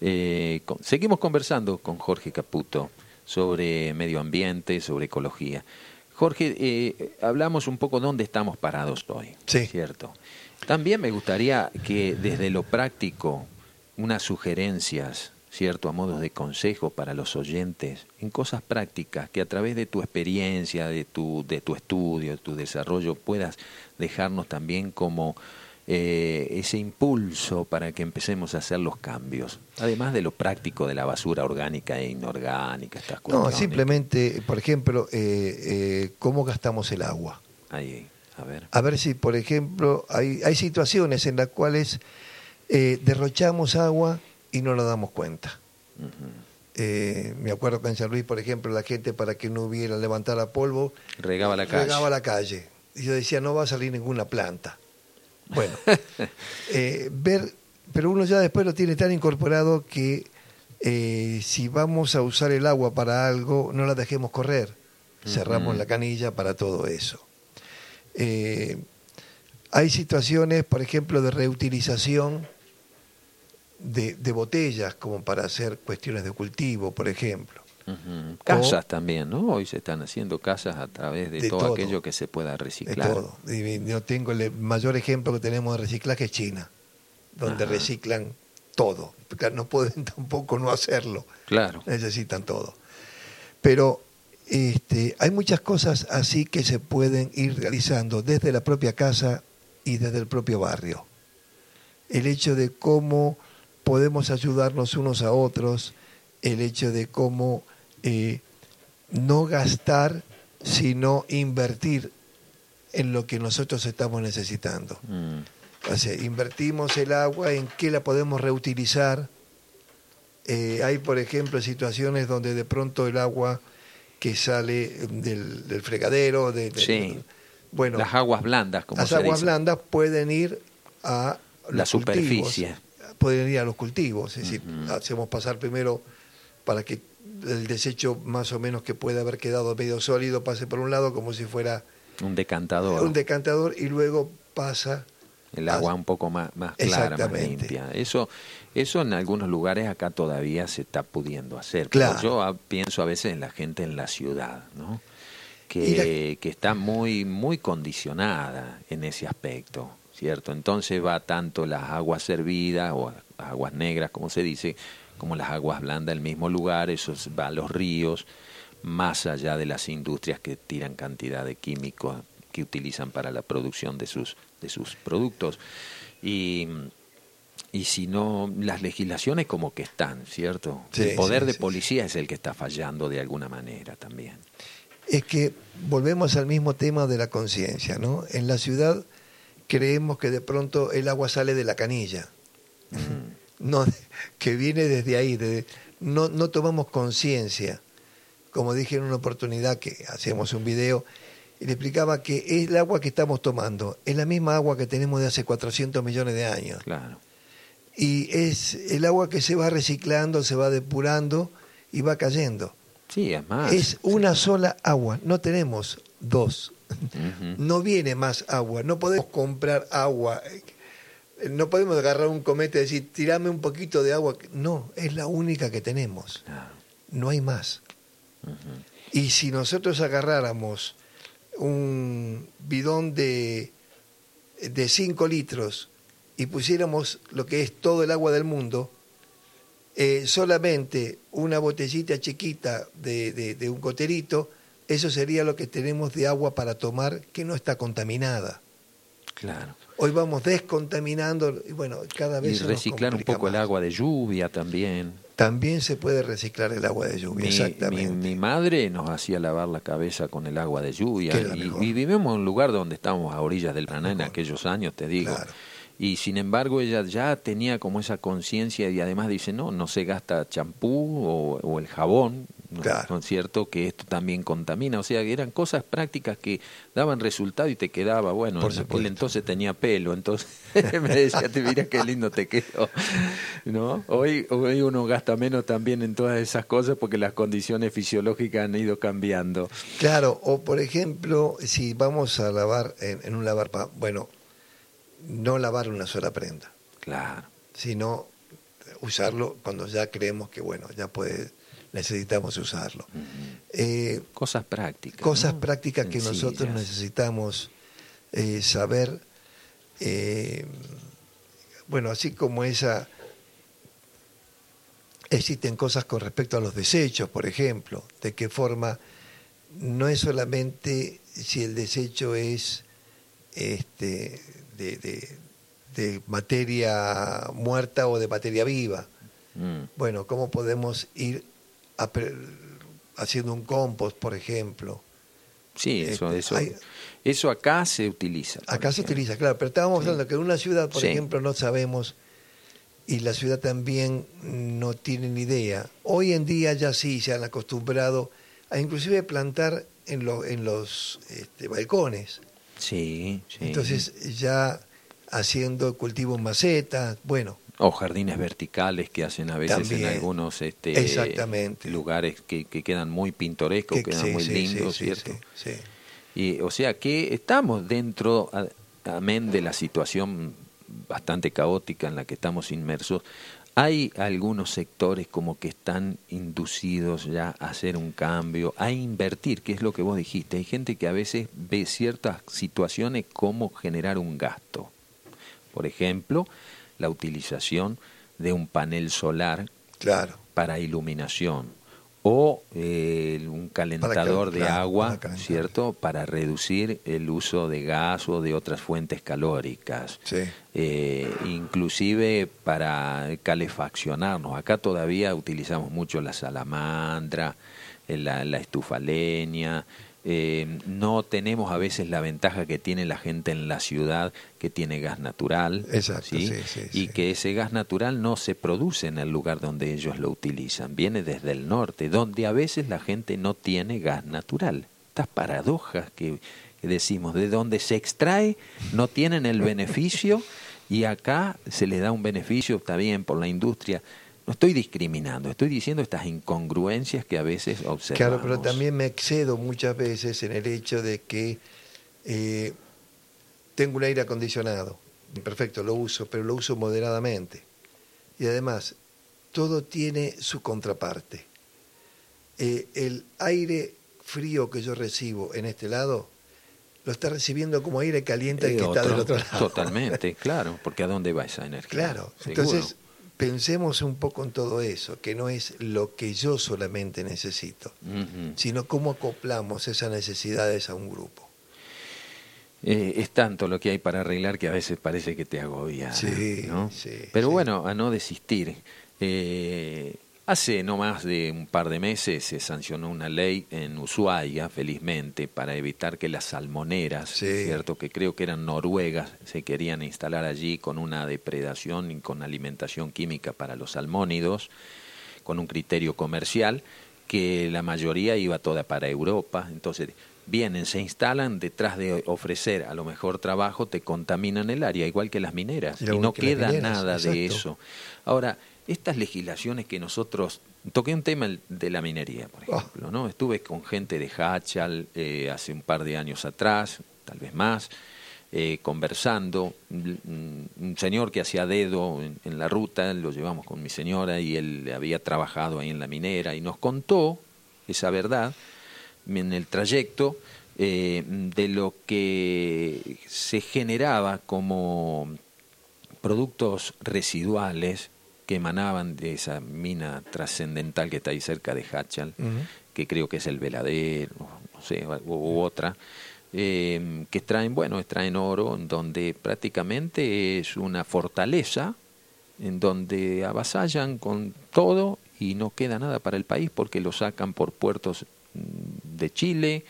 Eh, seguimos conversando con Jorge Caputo sobre medio ambiente, sobre ecología. Jorge, eh, hablamos un poco dónde estamos parados hoy, sí. ¿cierto? También me gustaría que desde lo práctico, unas sugerencias, ¿cierto? A modo de consejo para los oyentes, en cosas prácticas, que a través de tu experiencia, de tu, de tu estudio, de tu desarrollo, puedas dejarnos también como eh, ese impulso para que empecemos a hacer los cambios, además de lo práctico de la basura orgánica e inorgánica. Estas no, simplemente, por ejemplo, eh, eh, cómo gastamos el agua. Ahí, a ver. A ver si, por ejemplo, hay, hay situaciones en las cuales derrochamos agua y no nos damos cuenta. me acuerdo que en San Luis, por ejemplo, la gente para que no hubiera levantar a polvo, regaba la calle. Regaba la calle. Y yo decía, no va a salir ninguna planta. Bueno, eh, ver, pero uno ya después lo tiene tan incorporado que eh, si vamos a usar el agua para algo, no la dejemos correr. Cerramos la canilla para todo eso. Eh, hay situaciones, por ejemplo, de reutilización de, botellas, como para hacer cuestiones de cultivo, por ejemplo. Casas también, ¿no? Hoy se están haciendo casas a través de, todo, aquello que se pueda reciclar. De todo. yo tengo el mayor ejemplo que tenemos de reciclaje es China, donde reciclan todo. No pueden tampoco no hacerlo. Claro. Necesitan todo. Pero este, hay muchas cosas así que se pueden ir realizando desde la propia casa y desde el propio barrio. El hecho de cómo podemos ayudarnos unos a otros, el hecho de cómo eh, no gastar, sino invertir en lo que nosotros estamos necesitando. Mm. O sea, invertimos el agua, en qué la podemos reutilizar. Eh, hay, por ejemplo, situaciones donde de pronto el agua que sale del, fregadero, de, bueno, las aguas blandas, como las aguas blandas pueden ir a la superficie, pueden ir a los cultivos, es decir, hacemos pasar primero para que el desecho más o menos que puede haber quedado medio sólido pase por un lado como si fuera un decantador. Un decantador y luego pasa el agua un poco más, más clara, más limpia. Eso, eso en algunos lugares acá todavía se está pudiendo hacer. Claro. yo pienso a veces en la gente en la ciudad, ¿no? Que, que está muy, muy condicionada en ese aspecto, ¿cierto? Entonces va tanto las aguas servidas o aguas negras, como se dice, como las aguas blandas del mismo lugar, eso va a los ríos, más allá de las industrias que tiran cantidad de químicos que utilizan para la producción de sus, de sus productos. Y, y si no, las legislaciones como que están, ¿cierto? el poder de policía es el que está fallando de alguna manera también. Es que volvemos al mismo tema de la conciencia, ¿no? En la ciudad creemos que de pronto el agua sale de la canilla no, que viene desde ahí, no, no tomamos conciencia. Como dije en una oportunidad que hacíamos un video, y le explicaba que es el agua que estamos tomando, es la misma agua que tenemos de hace 400 millones de años. Claro. Y es el agua que se va reciclando, se va depurando y va cayendo. Sí, es más. Es una sola agua, no tenemos dos. No viene más agua, no podemos comprar agua no podemos agarrar un cometa y decir, tirame un poquito de agua. No, es la única que tenemos. No hay más. Y si nosotros agarráramos un bidón de, de 5 litros y pusiéramos lo que es todo el agua del mundo, eh, solamente una botellita chiquita de, de un coterito, eso sería lo que tenemos de agua para tomar que no está contaminada. Claro. Hoy vamos descontaminando y bueno, cada vez... Y reciclar un poco el agua de lluvia también. También se puede reciclar el agua de lluvia, exactamente. Mi, madre nos hacía lavar la cabeza con el agua de lluvia y, vivimos en un lugar donde estábamos a orillas del Paraná en aquellos años, te digo. Y sin embargo ella ya tenía como esa conciencia y además dice, no, no se gasta champú o, el jabón, ¿no? es cierto? Que esto también contamina. O sea, que eran cosas prácticas que daban resultado y te quedaba, bueno, Por en entonces tenía pelo, entonces me decía, te mira qué lindo te quedó. ¿No? Hoy, hoy uno gasta menos también en todas esas cosas porque las condiciones fisiológicas han ido cambiando. Claro, o por ejemplo, si vamos a lavar en, un lavar, bueno, no lavar una sola prenda. Claro. Sino usarlo cuando ya creemos que, bueno, ya puede, necesitamos usarlo. Eh, cosas prácticas. Cosas prácticas que nosotros necesitamos eh, saber. Eh, bueno, así como esa... Existen cosas con respecto a los desechos, por ejemplo, de qué forma no es solamente si el desecho es este, de, materia muerta o de materia viva. Mm. Bueno, ¿cómo podemos ir haciendo un compost, por ejemplo? Sí, eso, este, eso, eso acá se utiliza. Acá se utiliza, claro, pero estábamos hablando que en una ciudad, por ejemplo, no sabemos y la ciudad también no tiene ni idea. Hoy en día ya sí se han acostumbrado a inclusive plantar en, en los este, balcones. Sí, sí. Entonces ya haciendo cultivos macetas, bueno. O jardines verticales que hacen a veces en algunos este, exactamente. lugares que, quedan muy pintorescos, que, quedan muy lindos, ¿cierto? Y, o sea que estamos dentro, amén de la situación bastante caótica en la que estamos inmersos, hay algunos sectores como que están inducidos ya a hacer un cambio, a invertir, que es lo que vos dijiste. Hay gente que a veces ve ciertas situaciones como generar un gasto. Por ejemplo, la utilización de un panel solar para iluminación o eh, un calentador de agua, ¿cierto? Para reducir el uso de gas o de otras fuentes calóricas. Eh, inclusive para calefaccionarnos. Acá todavía utilizamos mucho la salamandra, la, la estufa leña, eh, no tenemos a veces la ventaja que tiene la gente en la ciudad que tiene gas natural y que ese gas natural no se produce en el lugar donde ellos lo utilizan, viene desde el norte, donde a veces la gente no tiene gas natural. Estas paradojas que, que decimos, de donde se extrae no tienen el beneficio y acá se le da un beneficio, está bien, por la industria no estoy discriminando, estoy diciendo estas incongruencias que a veces observamos. Claro, pero también me excedo muchas veces en el hecho de que eh, tengo un aire acondicionado. Perfecto, lo uso, pero lo uso moderadamente. Y además, todo tiene su contraparte. Eh, el aire frío que yo recibo en este lado lo está recibiendo como aire caliente el que está del otro lado. Totalmente, claro, porque ¿a dónde va esa energía? Claro, entonces pensemos un poco en todo eso, que no es lo que yo solamente necesito, sino cómo acoplamos esas necesidades a un grupo. Eh, es tanto lo que hay para arreglar que a veces parece que te agobia. Sí, ¿no? sí Pero bueno, a no desistir. Eh, Hace no más de un par de meses se sancionó una ley en Ushuaia, felizmente, para evitar que las salmoneras, cierto, que creo que eran noruegas, se querían instalar allí con una depredación y con alimentación química para los salmónidos, con un criterio comercial, que la mayoría iba toda para Europa. Entonces, vienen, se instalan, detrás de ofrecer a lo mejor trabajo, te contaminan el área, igual que las mineras, y, no queda nada de eso. Ahora, estas legislaciones que nosotros toqué un tema de la minería, por ah. ejemplo, ¿no? Estuve con gente de Hachal eh, hace un par de años atrás, tal vez más, eh, conversando, un señor que hacía dedo en, la ruta, lo llevamos con mi señora y él había trabajado ahí en la minera y nos contó esa verdad en el trayecto eh, de lo que se generaba como productos residuales que emanaban de esa mina trascendental que está ahí cerca de Hachal, que creo que es el veladero, no sé, u, otra, eh, que traen, bueno, extraen oro, en donde prácticamente es una fortaleza, en donde avasallan con todo y no queda nada para el país porque lo sacan por puertos mm, de Chile.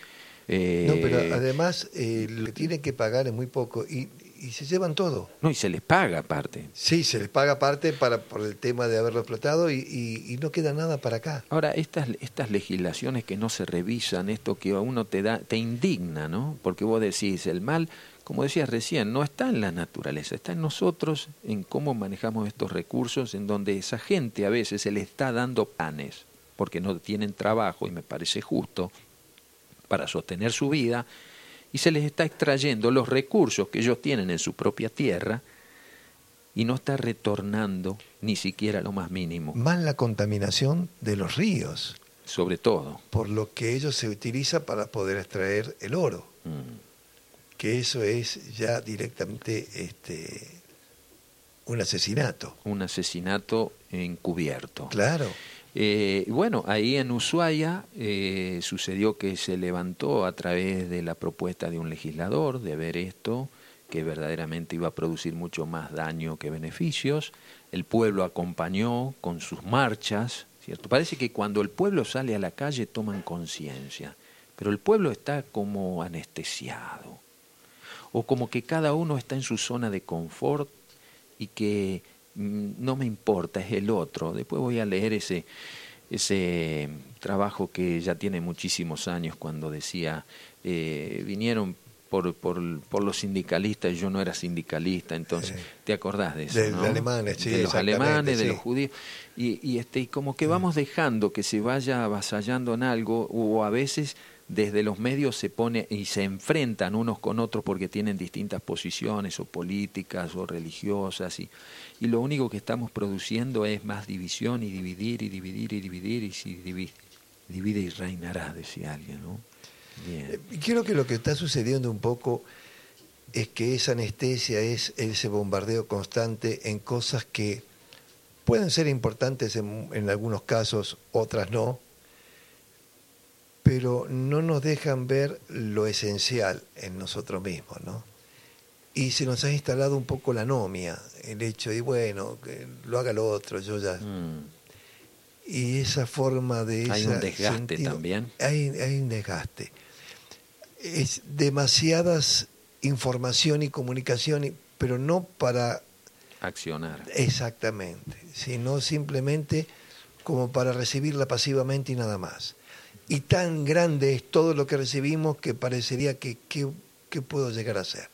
no, pero eh, además eh, lo que tienen que pagar es muy poco y y se llevan todo. No, y se les paga aparte. Sí, se les paga aparte para, por el tema de haberlo explotado y, y, no queda nada para acá. Ahora, estas, estas legislaciones que no se revisan, esto que a uno te, da, te indigna, ¿no? Porque vos decís, el mal, como decías recién, no está en la naturaleza, está en nosotros, en cómo manejamos estos recursos, en donde esa gente a veces se le está dando panes, porque no tienen trabajo, y me parece justo, para sostener su vida, y se les está extrayendo los recursos que ellos tienen en su propia tierra y no está retornando ni siquiera lo más mínimo. Más la contaminación de los ríos. Sobre todo. Por lo que ellos se utiliza para poder extraer el oro. Mm. Que eso es ya directamente este, un asesinato. Un asesinato encubierto. Claro. Eh, bueno, ahí en Ushuaia eh, sucedió que se levantó a través de la propuesta de un legislador de ver esto, que verdaderamente iba a producir mucho más daño que beneficios. El pueblo acompañó con sus marchas, ¿cierto? Parece que cuando el pueblo sale a la calle toman conciencia, pero el pueblo está como anestesiado, o como que cada uno está en su zona de confort y que no me importa, es el otro. Después voy a leer ese, ese trabajo que ya tiene muchísimos años cuando decía, eh, vinieron por, por, por, los sindicalistas, yo no era sindicalista, entonces, ¿te acordás de eso? De, los alemanes, sí, de los alemanes, de los judíos. Y, y, este, como que vamos dejando que se vaya avasallando en algo, o a veces desde los medios se pone y se enfrentan unos con otros porque tienen distintas posiciones o políticas o religiosas y, y lo único que estamos produciendo es más división y dividir y dividir y dividir y si divide, divide y reinará, decía alguien, ¿no? Bien. Eh, creo que lo que está sucediendo un poco es que esa anestesia es ese bombardeo constante en cosas que pueden ser importantes en, en algunos casos, otras no, pero no nos dejan ver lo esencial en nosotros mismos, ¿no? Y se nos ha instalado un poco la anomia, el hecho de, bueno, que lo haga lo otro, yo ya... Mm. Y esa forma de... Hay un desgaste también. Hay, hay un desgaste. Es demasiadas información y comunicación, pero no para... Accionar. Exactamente, sino simplemente como para recibirla pasivamente y nada más y tan grande es todo lo que recibimos que parecería que qué puedo llegar a ser.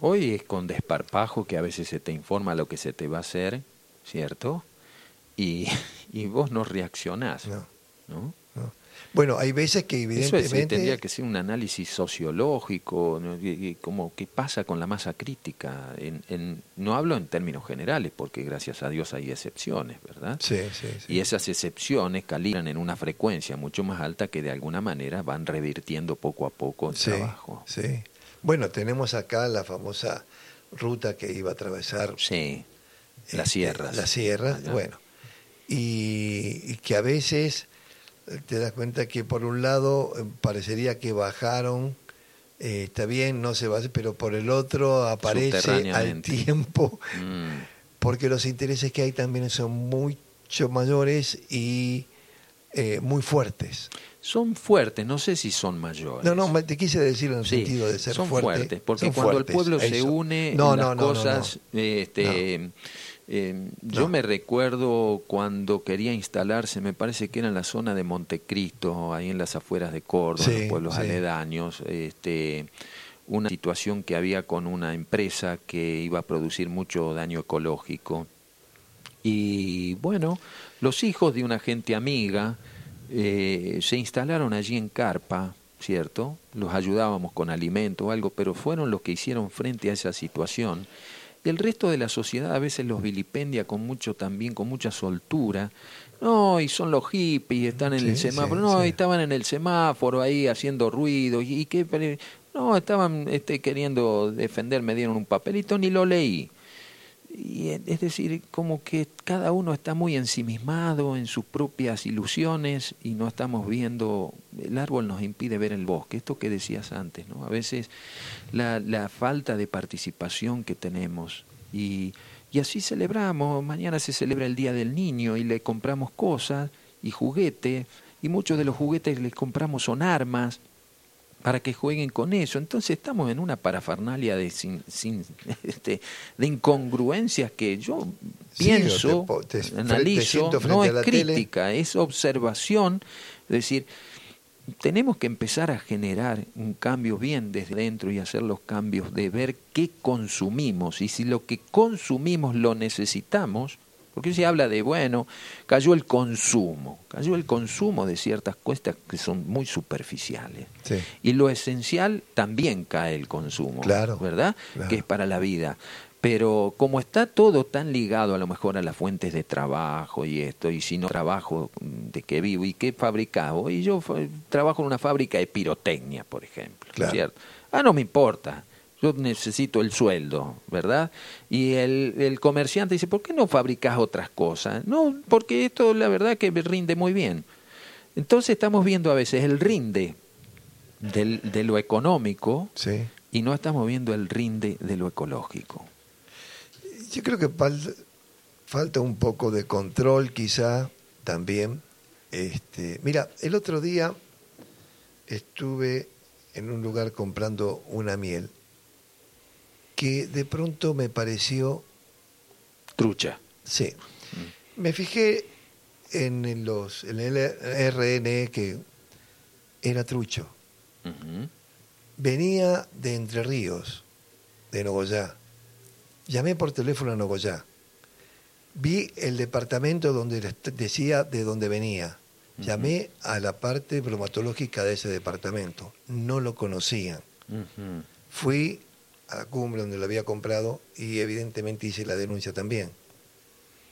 Hoy es con desparpajo que a veces se te informa lo que se te va a hacer, ¿cierto? Y, y vos no reaccionás. No. ¿no? Bueno, hay veces que evidentemente... Eso tendría que ser un análisis sociológico, como qué pasa con la masa crítica. En, no hablo en términos generales, porque gracias a Dios hay excepciones, ¿verdad? Sí, sí, Y esas excepciones calibran en una frecuencia mucho más alta que de alguna manera van revirtiendo poco a poco el trabajo. Sí. Bueno, tenemos acá la famosa ruta que iba a atravesar... Sí, las sierras. Las sierras, bueno. y que a veces te das cuenta que por un lado eh, parecería que bajaron, eh, está bien, no se va pero por el otro aparece al tiempo, mm. porque los intereses que hay también son mucho mayores y eh, muy fuertes. Son fuertes, no sé si son mayores. No, no, te quise decir en el sentido de ser son fuertes, porque cuando el pueblo se une no, las cosas, este, eh, yo me recuerdo cuando quería instalarse, me parece que era en la zona de Montecristo, ahí en las afueras de Córdoba, los pueblos aledaños, este, una situación que había con una empresa que iba a producir mucho daño ecológico. Y bueno, los hijos de una gente amiga eh, se instalaron allí en Carpa, ¿cierto? Los ayudábamos con alimento o algo, pero fueron los que hicieron frente a esa situación el resto de la sociedad a veces los vilipendia con mucho también, con mucha soltura. No, y son los hippies, están en el semáforo. no, estaban en el semáforo ahí haciendo ruido. ¿Y, qué? No, estaban este, queriendo defender, me dieron un papelito, ni lo leí. Y, es decir, como que cada uno está muy ensimismado en sus propias ilusiones y no estamos viendo, el árbol nos impide ver el bosque, esto que decías antes, ¿no? A veces la, la falta de participación que tenemos y, y así celebramos, mañana se celebra el Día del Niño y le compramos cosas y juguetes y muchos de los juguetes que le compramos son armas para que jueguen con eso. Entonces estamos en una parafernalia de, sin, sin, este, de incongruencias que yo pienso, analizo, no es crítica, es observación. Es decir, tenemos que empezar a generar un cambio bien desde dentro y hacer los cambios de ver qué consumimos y si lo que consumimos lo necesitamos, porque se habla de, bueno, cayó el consumo, cayó el consumo de ciertas cuestas que son muy superficiales. Y lo esencial también cae el consumo, claro, ¿verdad? Que es para la vida. Pero como está todo tan ligado a lo mejor a las fuentes de trabajo y esto, y si no trabajo, ¿de qué vivo? ¿Y qué fabricado? Y yo trabajo en una fábrica de pirotecnia, por ejemplo. ¿cierto? Ah, no me importa. Yo necesito el sueldo, ¿verdad? Y el, el comerciante dice, ¿por qué no fabricas otras cosas? No, porque esto la verdad que rinde muy bien. Entonces estamos viendo a veces el rinde del, de lo económico y no estamos viendo el rinde de lo ecológico. Yo creo que falta un poco de control quizá también. Este, mira, el otro día estuve en un lugar comprando una miel que de pronto me pareció... Trucha. Sí. Mm. Me fijé en, los, en el RN que era trucho. Venía de Entre Ríos, de Nogoyá. Llamé por teléfono a Nogoyá. Vi el departamento donde decía de dónde venía. Llamé a la parte bromatológica de ese departamento. No lo conocían. Fui a la cumbre donde lo había comprado y evidentemente hice la denuncia también.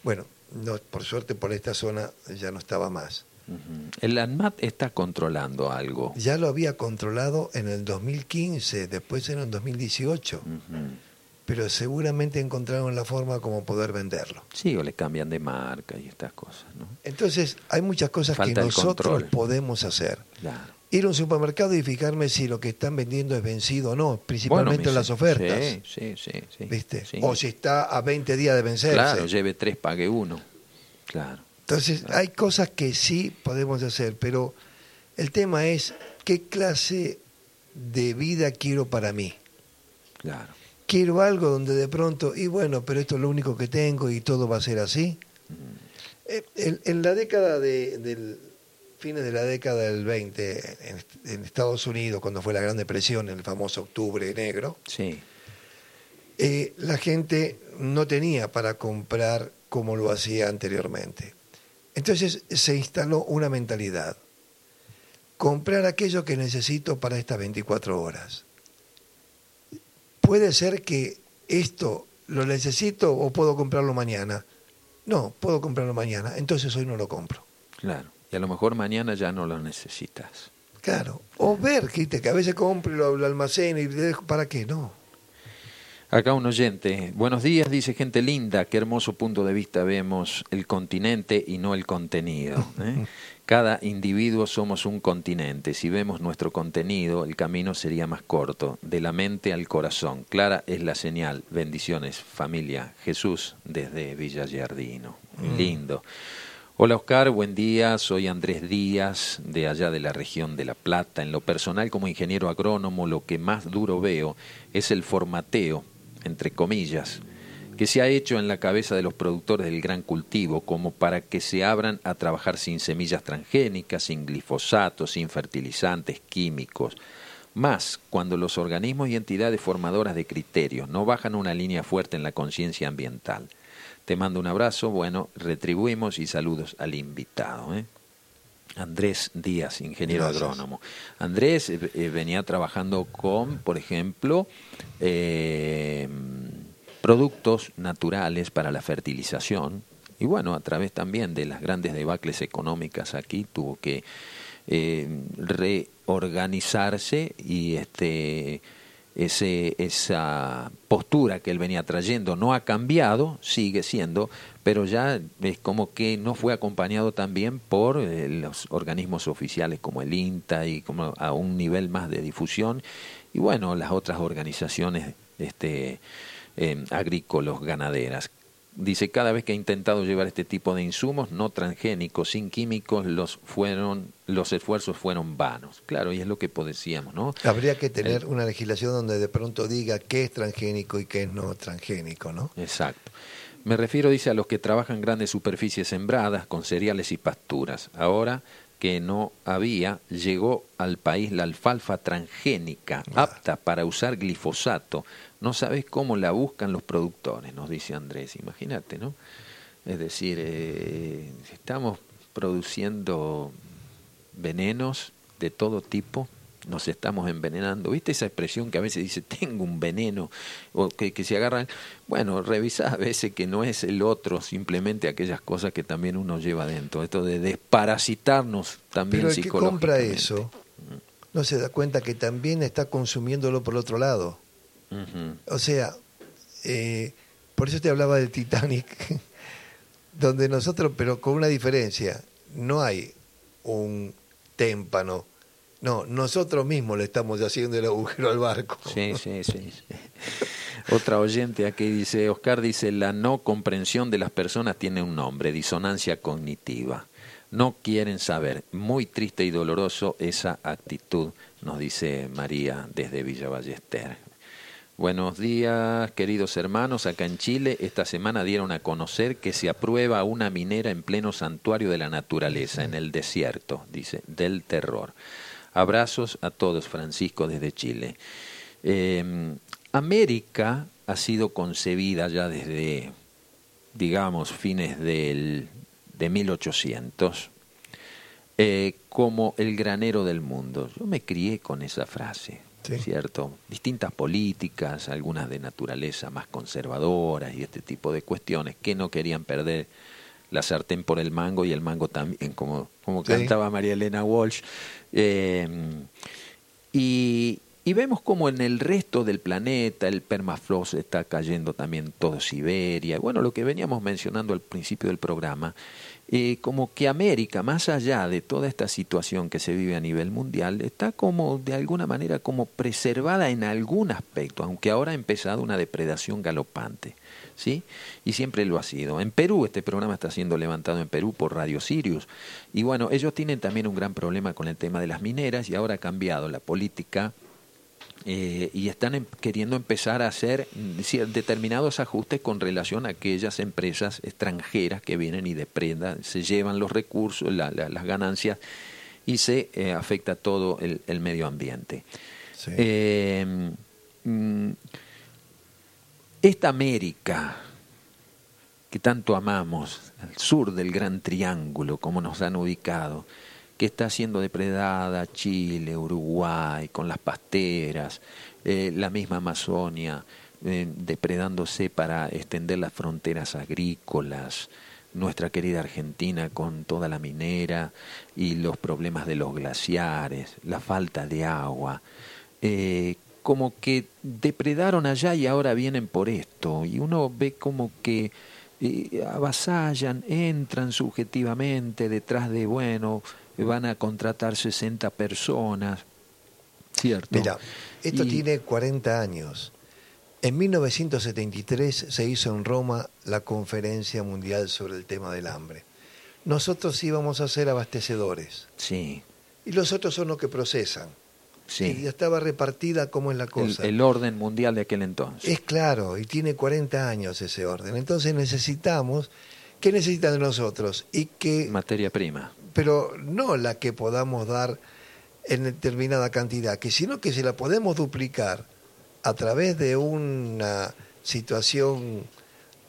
Bueno, no, por suerte por esta zona ya no estaba más. El ANMAT está controlando algo. Ya lo había controlado en el 2015, después en el 2018. Pero seguramente encontraron la forma como poder venderlo. Sí, o le cambian de marca y estas cosas. ¿no? Entonces, hay muchas cosas que nosotros podemos hacer. Ir a un supermercado y fijarme si lo que están vendiendo es vencido o no, principalmente en las ofertas. Sí, sí, sí. ¿Viste? O si está a 20 días de vencerse. Claro, lleve tres, pague uno. Claro. Entonces, hay cosas que sí podemos hacer, pero el tema es qué clase de vida quiero para mí. Claro. Quiero algo donde de pronto, y bueno, pero esto es lo único que tengo y todo va a ser así. Mm. Eh, en, la década de, del fines de la década del 20 en, Estados Unidos, cuando fue la Gran Depresión, el famoso Octubre Negro, sí. Eh, la gente no tenía para comprar como lo hacía anteriormente. Entonces se instaló una mentalidad. Comprar aquello que necesito para estas 24 horas. Puede ser que esto lo necesito o puedo comprarlo mañana. No, puedo comprarlo mañana, entonces hoy no lo compro. Claro, y a lo mejor mañana ya no lo necesitas. Claro, o ver que, que a veces compro lo, lo almaceno y dejo, ¿para qué? No. Acá un oyente. Buenos días, dice gente linda. Qué hermoso punto de vista vemos el continente y no el contenido. ¿eh? Cada individuo somos un continente. Si vemos nuestro contenido, el camino sería más corto, de la mente al corazón. Clara es la señal. Bendiciones, familia. Jesús desde Villa Giardino. Mm. Lindo. Hola Oscar, buen día. Soy Andrés Díaz, de allá de la región de La Plata. En lo personal, como ingeniero agrónomo, lo que más duro veo es el formateo entre comillas, que se ha hecho en la cabeza de los productores del gran cultivo, como para que se abran a trabajar sin semillas transgénicas, sin glifosatos, sin fertilizantes químicos. Más cuando los organismos y entidades formadoras de criterios no bajan una línea fuerte en la conciencia ambiental. Te mando un abrazo, bueno, retribuimos y saludos al invitado. ¿eh? Andrés Díaz, ingeniero agrónomo. Andrés eh, eh, venía trabajando con, por ejemplo, eh, productos naturales para la fertilización. Y bueno, a través también de las grandes debacles económicas aquí tuvo que reorganizarse y este ese, esa postura que él venía trayendo. No ha cambiado, sigue siendo, pero ya es como que no fue acompañado también por eh, los organismos oficiales como el INTA y como a un nivel más de difusión. Y bueno, las otras organizaciones este, eh, agrícolas, ganaderas Dice, cada vez que he intentado llevar este tipo de insumos no transgénicos, sin químicos, los, fueron, los esfuerzos fueron vanos. Claro, y es lo que decíamos, ¿no? Habría que tener una legislación donde de pronto diga qué es transgénico y qué es no transgénico, ¿no? Exacto. Me refiero, dice, a los que trabajan grandes superficies sembradas con cereales y pasturas. Ahora que no había, llegó al país la alfalfa transgénica, apta para usar glifosato, no sabes cómo la buscan los productores, nos dice Andrés, imagínate, ¿no? Es decir, eh, estamos produciendo venenos de todo tipo nos estamos envenenando. ¿Viste esa expresión que a veces dice tengo un veneno? O que, que se agarran. Bueno, revisa a veces que no es el otro, simplemente aquellas cosas que también uno lleva dentro. Esto de desparasitarnos también Pero el que compra eso no se da cuenta que también está consumiéndolo por el otro lado. O sea, eh, por eso te hablaba del Titanic, donde nosotros, pero con una diferencia, no hay un témpano no, nosotros mismos le estamos haciendo el agujero al barco. Sí, sí, sí. Otra oyente aquí dice, Oscar dice, la no comprensión de las personas tiene un nombre, disonancia cognitiva. No quieren saber. Muy triste y doloroso esa actitud, nos dice María desde Villa Ballester. Buenos días, queridos hermanos. Acá en Chile esta semana dieron a conocer que se aprueba una minera en pleno santuario de la naturaleza, en el desierto, dice, del terror. Abrazos a todos, Francisco, desde Chile. Eh, América ha sido concebida ya desde, digamos, fines del, de 1800 eh, como el granero del mundo. Yo me crié con esa frase, ¿cierto? Distintas políticas, algunas de naturaleza más conservadoras y este tipo de cuestiones que no querían perder la sartén por el mango y el mango también, como, como cantaba María Elena Walsh. Eh, y, vemos como en el resto del planeta el permafrost está cayendo también todo Siberia. Bueno, lo que veníamos mencionando al principio del programa, eh, como que América, más allá de toda esta situación que se vive a nivel mundial, está como de alguna manera como preservada en algún aspecto, aunque ahora ha empezado una depredación galopante. ¿sí? Y siempre lo ha sido. En Perú, este programa está siendo levantado en Perú por Radio Sirius. Y bueno, ellos tienen también un gran problema con el tema de las mineras y ahora ha cambiado la política eh, y están em, queriendo empezar a hacer determinados ajustes con relación a aquellas empresas extranjeras que vienen y depredan, se llevan los recursos, las ganancias y se eh, afecta todo el, medio ambiente. Eh, mm, esta América que tanto amamos, al sur del Gran Triángulo, como nos han ubicado, que está siendo depredada Chile, Uruguay, con las pasteras, eh, la misma Amazonia, eh, depredándose para extender las fronteras agrícolas, nuestra querida Argentina con toda la minera y los problemas de los glaciares, la falta de agua, eh, como que depredaron allá y ahora vienen por esto. Y uno ve como que eh, avasallan, entran subjetivamente detrás de, bueno, van a contratar 60 personas. ¿Cierto? Mira, esto tiene 40 años. En 1973 se hizo en Roma la conferencia mundial sobre el tema del hambre. Nosotros íbamos a ser abastecedores. Sí. Y los otros son los que procesan. Sí. ya estaba repartida como es la cosa. El, orden mundial de aquel entonces. Es claro, y tiene 40 años ese orden. Entonces necesitamos, ¿qué necesitan de nosotros? Y que, Materia prima. Pero no la que podamos dar en determinada cantidad, que sino que si la podemos duplicar a través de una situación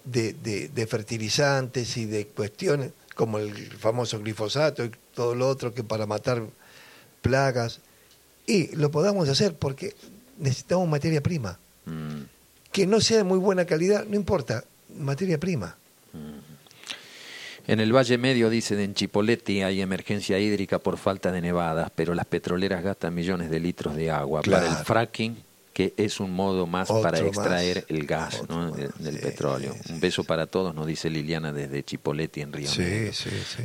de, de fertilizantes y de cuestiones como el famoso glifosato y todo lo otro que para matar plagas, y lo podamos hacer porque necesitamos materia prima. Mm. Que no sea de muy buena calidad, no importa, materia prima. Mm. En el Valle Medio, dicen, en Chipoleti hay emergencia hídrica por falta de nevadas, pero las petroleras gastan millones de litros de agua para el fracking que es un modo más para extraer el gas del, petróleo. un beso para todos, nos dice Liliana desde Chipoleti en Río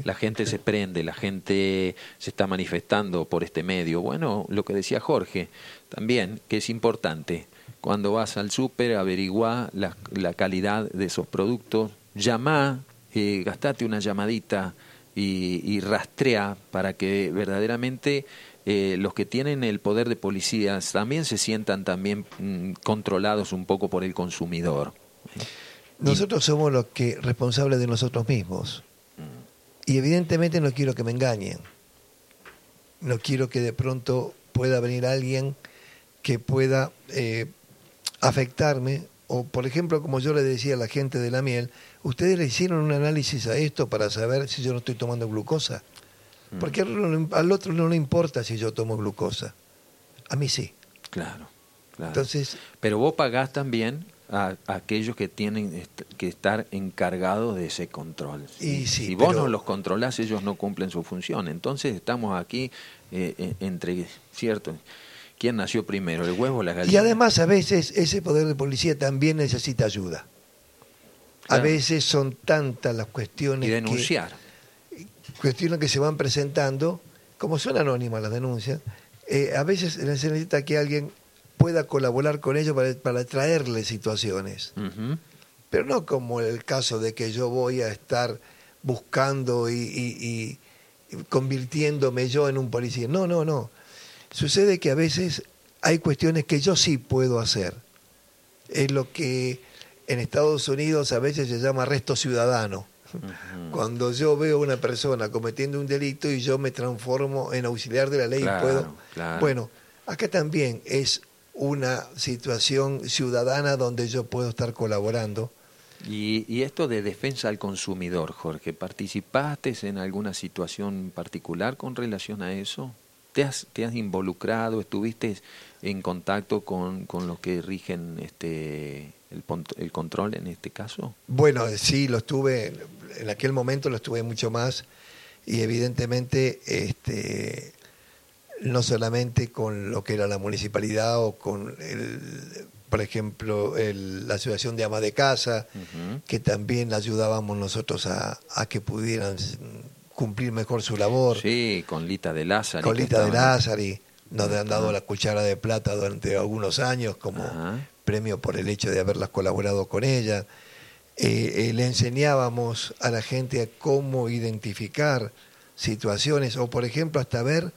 La gente se prende, la gente se está manifestando por este medio. Bueno, lo que decía Jorge, también, que es importante, cuando vas al súper, averigua la, la, calidad de esos productos, llama, eh, gastate una llamadita y, y rastrea para que verdaderamente eh, los que tienen el poder de policías también se sientan también mm, controlados un poco por el consumidor. Nosotros somos los que responsables de nosotros mismos. Mm. Y evidentemente no quiero que me engañen. No quiero que de pronto pueda venir alguien que pueda eh, afectarme. O, por ejemplo, como yo le decía a la gente de la miel, ustedes le hicieron un análisis a esto para saber si yo no estoy tomando glucosa. Mm. Porque al otro no le importa si yo tomo glucosa. A mí sí. Claro, claro. Entonces, Pero vos pagás también a, aquellos que tienen que estar encargados de ese control. Y si vos no los controlás, ellos no cumplen su función. Entonces estamos aquí eh, eh, entre, ¿cierto? ¿Quién nació primero, el huevo o la gallina? Y además a veces ese poder de policía también necesita ayuda. A veces son tantas las cuestiones. Y denunciar. Cuestiones que se van presentando, como son anónimas las denuncias, eh, a veces se necesita que alguien pueda colaborar con ellos para, para traerle situaciones. Pero no como el caso de que yo voy a estar buscando y, convirtiéndome yo en un policía. No, no, no. Sucede que a veces hay cuestiones que yo sí puedo hacer. Es lo que en Estados Unidos a veces se llama arresto ciudadano. Cuando yo veo a una persona cometiendo un delito y yo me transformo en auxiliar de la ley y puedo... Bueno, acá también es una situación ciudadana donde yo puedo estar colaborando. Y, esto de defensa al consumidor, Jorge, ¿participaste en alguna situación particular con relación a eso? ¿Te has, te has involucrado? ¿Estuviste en contacto con, con los que rigen este el, el control en este caso? Bueno, sí, lo estuve, en aquel momento lo estuve mucho más y evidentemente este, no solamente con lo que era la municipalidad o con, el, por ejemplo, el, la Asociación de Amas de Casa, que también ayudábamos nosotros a, a, que pudieran cumplir mejor su labor. Sí, con Lita de Lázaro. Con Lita de Lázaro y nos han dado la cuchara de plata durante algunos años como premio por el hecho de haberlas colaborado con ella. Eh, eh, le enseñábamos a la gente cómo identificar situaciones o, por ejemplo, hasta ver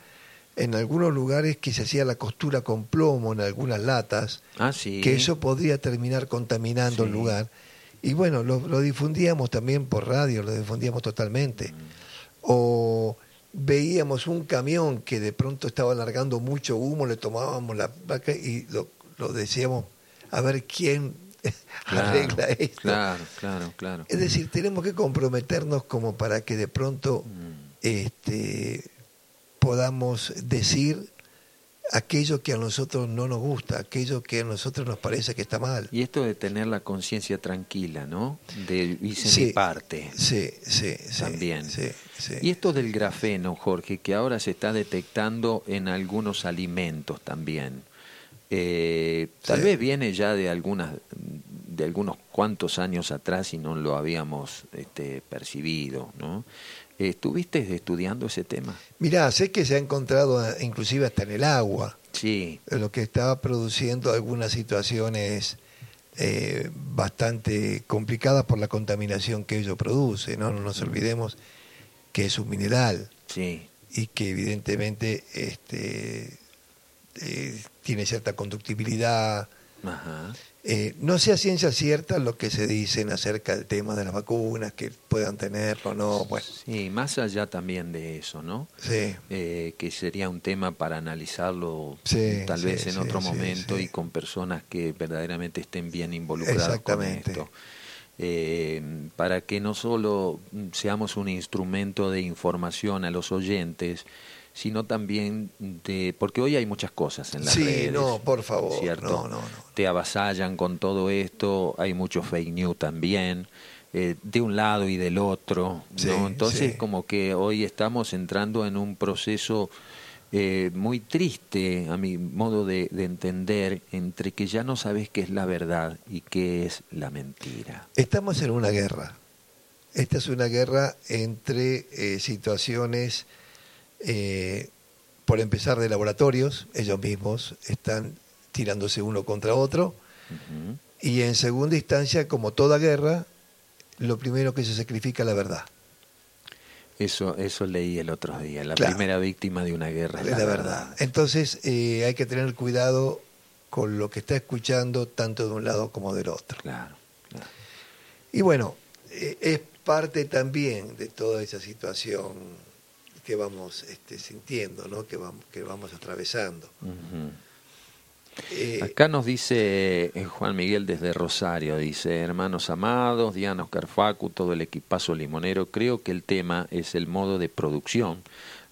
en algunos lugares que se hacía la costura con plomo en algunas latas, ah, que eso podría terminar contaminando el lugar. Y bueno, lo, difundíamos también por radio, lo difundíamos totalmente. O veíamos un camión que de pronto estaba largando mucho humo, le tomábamos la vaca y lo, lo decíamos, a ver quién arregla esto. Claro, claro, claro. Es decir, tenemos que comprometernos como para que de pronto mm. este, podamos decir aquello que a nosotros no nos gusta, aquello que a nosotros nos parece que está mal. Y esto de tener la conciencia tranquila, ¿no? De hice mi parte. Sí, sí, También. Y esto del grafeno, Jorge, que ahora se está detectando en algunos alimentos también. Eh, tal vez viene ya de algunas de algunos cuantos años atrás y no lo habíamos este, percibido, ¿no? ¿Estuviste estudiando ese tema? Mirá, sé que se ha encontrado eh, inclusive hasta en el agua. Sí. Lo que estaba produciendo algunas situaciones eh, bastante complicadas por la contaminación que ello produce. ¿no? no nos olvidemos que es un mineral. Sí. Y que evidentemente este, eh, tiene cierta conductibilidad. Ajá. Eh, no sea ciencia cierta lo que se dicen acerca del tema de las vacunas, que puedan tenerlo o no. Bueno. Sí, más allá también de eso, ¿no? Sí. Eh, que sería un tema para analizarlo tal vez en otro momento y con personas que verdaderamente estén bien involucradas con esto. Eh, para que no solo seamos un instrumento de información a los oyentes, sino también de porque hoy hay muchas cosas en las sí, redes. no, por favor, ¿cierto? No, no, no. Te avasallan con todo esto, hay mucho fake news también. Eh, de un lado y del otro, ¿no? Entonces como que hoy estamos entrando en un proceso eh, muy triste, a mi modo de, entender, entre que ya no sabes qué es la verdad y qué es la mentira. Estamos en una guerra. Esta es una guerra entre eh, situaciones eh, por empezar de laboratorios, ellos mismos están tirándose uno contra otro, y en segunda instancia, como toda guerra, lo primero que se sacrifica es la verdad. Eso, eso leí el otro día. La primera víctima de una guerra es la, verdad. Entonces eh, hay que tener cuidado con lo que está escuchando tanto de un lado como del otro. Claro. Y bueno, eh, es parte también de toda esa situación que vamos este, sintiendo, ¿no? que, vamos, que vamos atravesando. Eh, Acá nos dice eh, Juan Miguel desde Rosario, dice, hermanos amados, Diana Oscar Facu, todo el equipazo limonero, creo que el tema es el modo de producción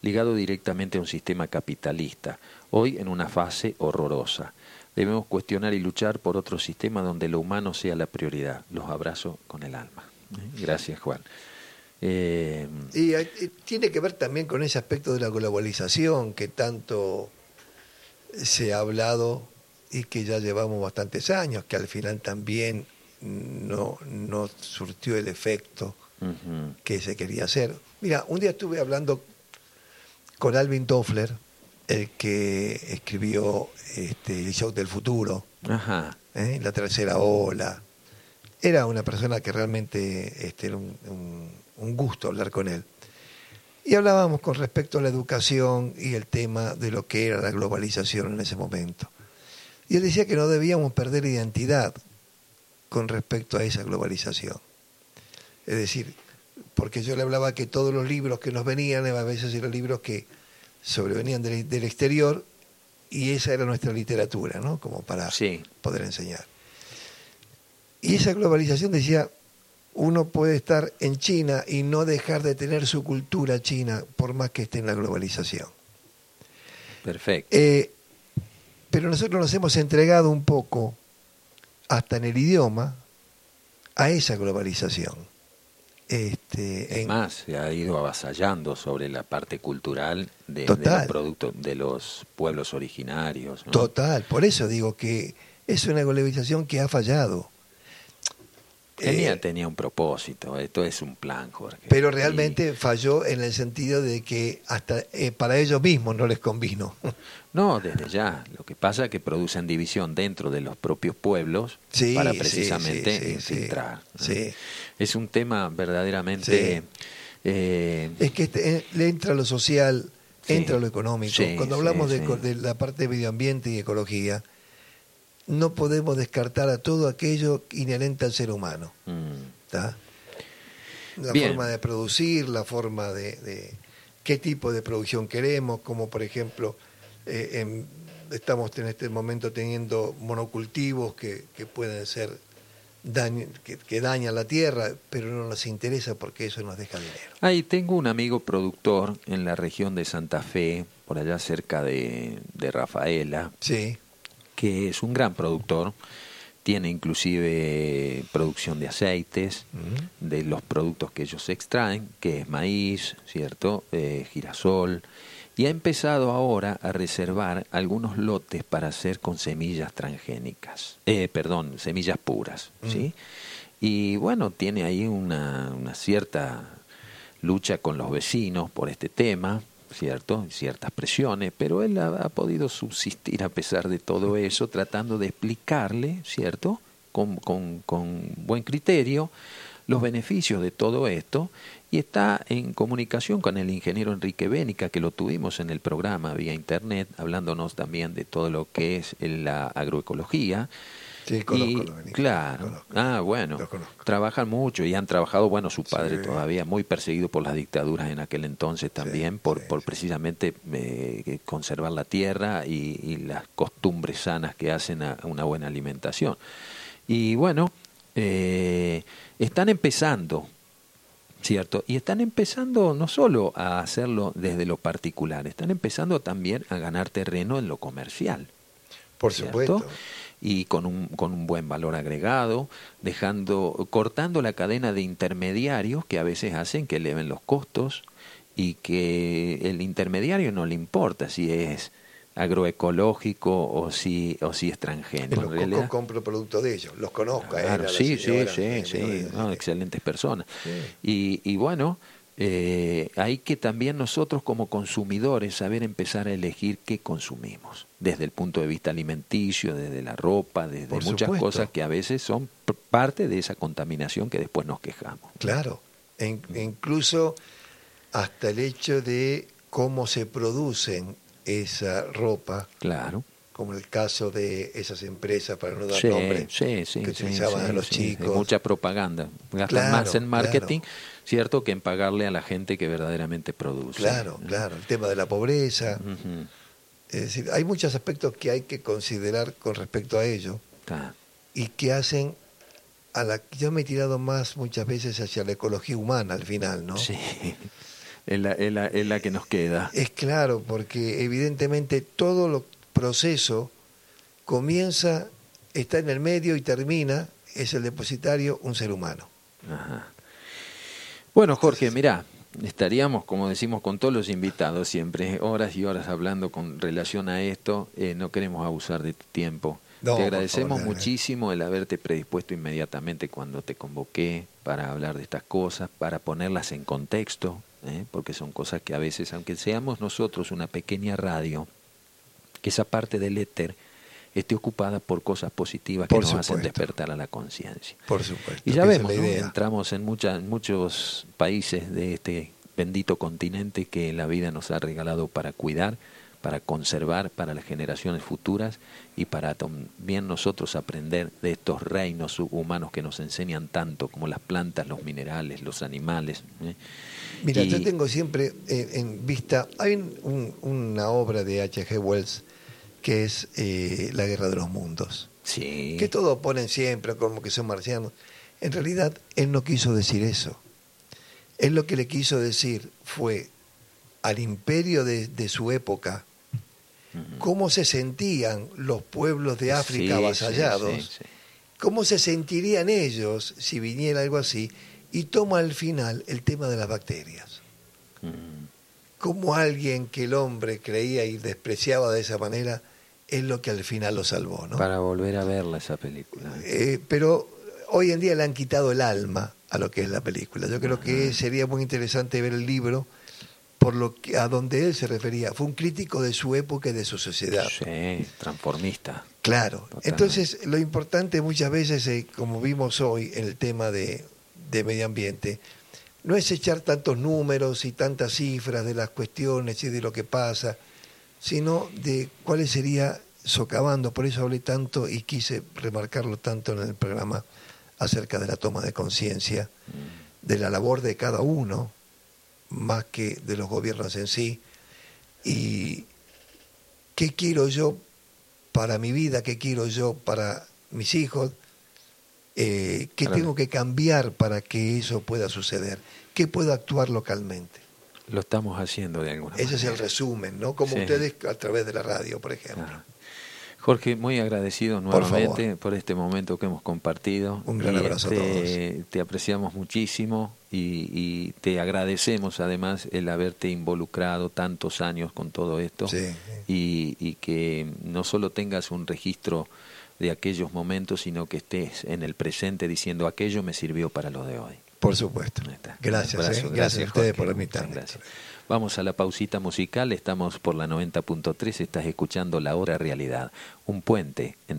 ligado directamente a un sistema capitalista, hoy en una fase horrorosa. Debemos cuestionar y luchar por otro sistema donde lo humano sea la prioridad. Los abrazo con el alma. Gracias, Juan. Y tiene que ver también con ese aspecto de la globalización que tanto se ha hablado y que ya llevamos bastantes años, que al final también no, no surtió el efecto que se quería hacer. Mira, un día estuve hablando con Alvin Toffler, el que escribió este, El Show del Futuro, ¿eh? La Tercera Ola. Era una persona que realmente este, era un, un gusto hablar con él. Y hablábamos con respecto a la educación y el tema de lo que era la globalización en ese momento. Y él decía que no debíamos perder identidad con respecto a esa globalización. Es decir, porque yo le hablaba que todos los libros que nos venían a veces eran libros que sobrevenían del, del exterior y esa era nuestra literatura, ¿no? Como para poder enseñar. Y esa globalización decía, uno puede estar en China y no dejar de tener su cultura china por más que esté en la globalización. Perfecto. Eh, pero nosotros nos hemos entregado un poco, hasta en el idioma, a esa globalización. Este, más, se ha ido avasallando sobre la parte cultural de, los productos de los pueblos originarios. Total, por eso digo que es una globalización que ha fallado. Tenía, eh, tenía un propósito, esto es un plan, Jorge. Pero realmente falló en el sentido de que hasta eh, para ellos mismos no les convino. No, desde ya. Lo que pasa es que producen división dentro de los propios pueblos para precisamente infiltrar. Es un tema verdaderamente... Eh, es que este, le entra lo social, entra lo económico. Cuando hablamos de, de la parte de medio ambiente y ecología, no podemos descartar a todo aquello inherente al ser humano. Mm. La forma de producir, la forma de, qué tipo de producción queremos, como por ejemplo, eh, estamos en este momento teniendo monocultivos que, pueden ser que, que, dañan la tierra, pero no nos interesa porque eso nos deja dinero. Ahí tengo un amigo productor en la región de Santa Fe, por allá cerca de, de Rafaela. Sí que es un gran productor, tiene inclusive producción de aceites, de los productos que ellos extraen, que es maíz, ¿cierto? Eh, girasol, y ha empezado ahora a reservar algunos lotes para hacer con semillas transgénicas, eh, perdón, semillas puras, ¿sí? Y bueno, tiene ahí una, una cierta lucha con los vecinos por este tema, ¿cierto? Ciertas presiones, pero él ha, podido subsistir a pesar de todo eso, tratando de explicarle, ¿cierto? Con, con, con buen criterio los beneficios de todo esto y está en comunicación con el ingeniero Enrique Bénica, que lo tuvimos en el programa vía internet, hablándonos también de todo lo que es la agroecología Sí, conozco Claro. ah, bueno. Trabajan mucho y han trabajado, bueno, su padre todavía, muy perseguido por las dictaduras en aquel entonces también, por, por precisamente eh, conservar la tierra y, las costumbres sanas que hacen a, una buena alimentación. Y bueno, eh, están empezando, ¿cierto? Y están empezando no solo a hacerlo desde lo particular, están empezando también a ganar terreno en lo comercial. Por supuesto y con un, con un buen valor agregado, dejando, cortando la cadena de intermediarios que a veces hacen que eleven los costos y que el intermediario no le importa si es agroecológico o si o si es transgénico. En compro productos de ellos, los conozco. Claro, sí, sí, sí, sí, excelentes personas. Y, y bueno, eh, hay que también nosotros como consumidores saber empezar a elegir qué consumimos, desde el punto de vista alimenticio, desde la ropa, desde muchas cosas que a veces son parte de esa contaminación que después nos quejamos. Claro, e incluso hasta el hecho de cómo se producen esa ropa. Claro como el caso de esas empresas, para no dar nombre, que utilizaban a los chicos. mucha propaganda, gastan más en marketing, ¿cierto?, que en pagarle a la gente que verdaderamente produce. Claro, claro, el tema de la pobreza. Es decir, hay muchos aspectos que hay que considerar con respecto a ello y que hacen a la yo me he tirado más muchas veces hacia la ecología humana al final, ¿no? Sí, es la, es la, es la que nos queda. Es claro, porque evidentemente todo lo proceso comienza, está en el medio y termina, es el depositario, un ser humano. Ajá. Bueno, Jorge, mira, estaríamos, como decimos, con todos los invitados siempre, horas y horas hablando con relación a esto. Eh, no queremos abusar de tu tiempo. te agradecemos muchísimo el haberte predispuesto inmediatamente cuando te convoqué para hablar de estas cosas, para ponerlas en contexto, ¿eh? porque son cosas que a veces, aunque seamos nosotros una pequeña radio, que esa parte del éter esté ocupada por cosas positivas que nos hacen despertar a la conciencia. Por supuesto. Y ya vemos, entramos en, en muchos países de este bendito continente que la vida nos ha regalado para cuidar, para conservar para las generaciones futuras y para también nosotros aprender de estos reinos humanos que nos enseñan tanto, como las plantas, los minerales, los animales. ¿eh? Mira, yo tengo siempre eh, en vista, hay una obra de H.G. Wells que es eh, La Guerra de los Mundos. Sí. Que todos ponen siempre como que son marcianos. En realidad, él no quiso decir eso. Él lo que le quiso decir fue al imperio de, su época, cómo se sentían los pueblos de África avasallados, cómo se sentirían ellos si viniera algo así, y toma al final el tema de las bacterias. Cómo alguien que el hombre creía y despreciaba de esa manera es lo que al final lo salvó. ¿no? Para volver a verla esa película. Eh, pero hoy en día le han quitado el alma a lo que es la película. Yo creo que sería muy interesante ver el libro por lo que a donde él se refería. Fue un crítico de su época y de su sociedad. Sí, transformista. Claro. Entonces, lo importante muchas veces, eh, como vimos hoy en el tema de, de medio ambiente, no es echar tantos números y tantas cifras de las cuestiones y de lo que pasa, sino de cuál sería socavando. Por eso hablé tanto y quise remarcarlo tanto en el programa acerca de la toma de conciencia, de la labor de cada uno, más que de los gobiernos en sí. Y qué quiero yo para mi vida, qué quiero yo para mis hijos, eh, qué tengo que cambiar para que eso pueda suceder, qué puedo actuar localmente. Lo estamos haciendo de alguna Ese es el resumen, ¿no? Como ustedes a través de la radio, por ejemplo. Jorge, muy agradecido nuevamente por, este momento que hemos compartido. Un gran abrazo a todos. Te apreciamos muchísimo y, te agradecemos además el haberte involucrado tantos años con todo esto Y, y que no solo tengas un registro de aquellos momentos, sino que estés en el presente diciendo aquello me sirvió para lo de hoy. Por supuesto. Gracias, eh. gracias, a ustedes por invitarme. Gracias. Vamos a la pausita musical, estamos por la 90.3, estás escuchando La Hora Realidad, un puente entre